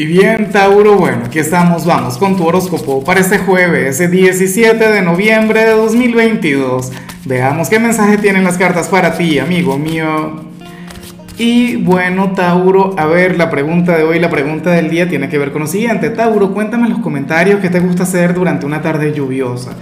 Y bien, Tauro, bueno, aquí estamos, vamos con tu horóscopo para este jueves, el 17 de noviembre de 2022. Veamos qué mensaje tienen las cartas para ti, amigo mío. Y bueno, Tauro, a ver, la pregunta de hoy, la pregunta del día tiene que ver con lo siguiente. Tauro, cuéntame en los comentarios qué te gusta hacer durante una tarde lluviosa.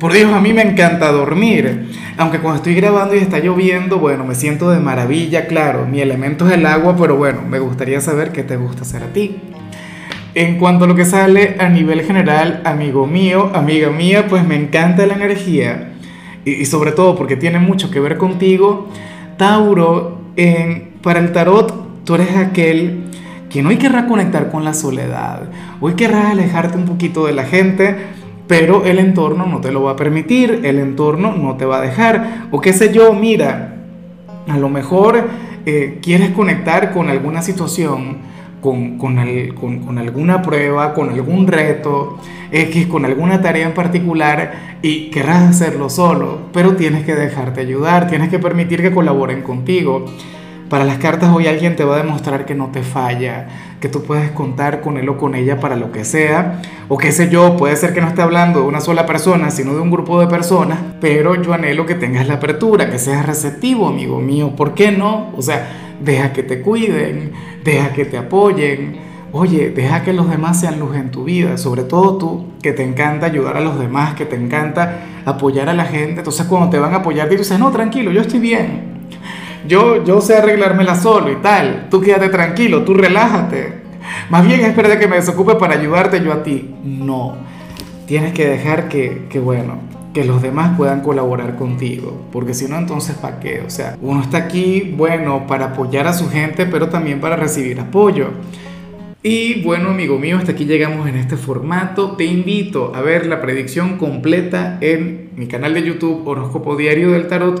Por Dios, a mí me encanta dormir. Aunque cuando estoy grabando y está lloviendo, bueno, me siento de maravilla, claro. Mi elemento es el agua, pero bueno, me gustaría saber qué te gusta hacer a ti. En cuanto a lo que sale a nivel general, amigo mío, amiga mía, pues me encanta la energía. Y, sobre todo porque tiene mucho que ver contigo. Tauro, en, para el tarot, tú eres aquel que hoy querrá conectar con la soledad. Hoy querrás alejarte un poquito de la gente pero el entorno no te lo va a permitir, el entorno no te va a dejar, o qué sé yo, mira, a lo mejor eh, quieres conectar con alguna situación, con, con, con, alguna prueba, con algún reto, con alguna tarea en particular y querrás hacerlo solo, pero tienes que dejarte ayudar, tienes que permitir que colaboren contigo. Para las cartas hoy alguien te va a demostrar que no te falla, que tú puedes contar con él o con ella para lo que sea, o qué sé yo, puede ser que no esté hablando de una sola persona, sino de un grupo de personas, pero yo anhelo que tengas la apertura, que seas receptivo, amigo mío, ¿por qué no? O sea, deja que te cuiden, deja que te apoyen. Oye, deja que los demás sean luz en tu vida, sobre todo tú, que te encanta ayudar a los demás, que te encanta apoyar a la gente. Entonces cuando te van a apoyar, dices, no, tranquilo, yo estoy bien yo, yo sé arreglármela solo y tal. Tú quédate tranquilo, tú relájate. Más bien espera de que me desocupe para ayudarte yo a ti. No. Tienes que dejar que, que bueno, que los demás puedan colaborar contigo, porque si no, entonces ¿para qué? O sea, uno está aquí, bueno, para apoyar a su gente, pero también para recibir apoyo. Y bueno, amigo mío, hasta aquí llegamos en este formato. Te invito a ver la predicción completa en mi canal de YouTube Horóscopo Diario del Tarot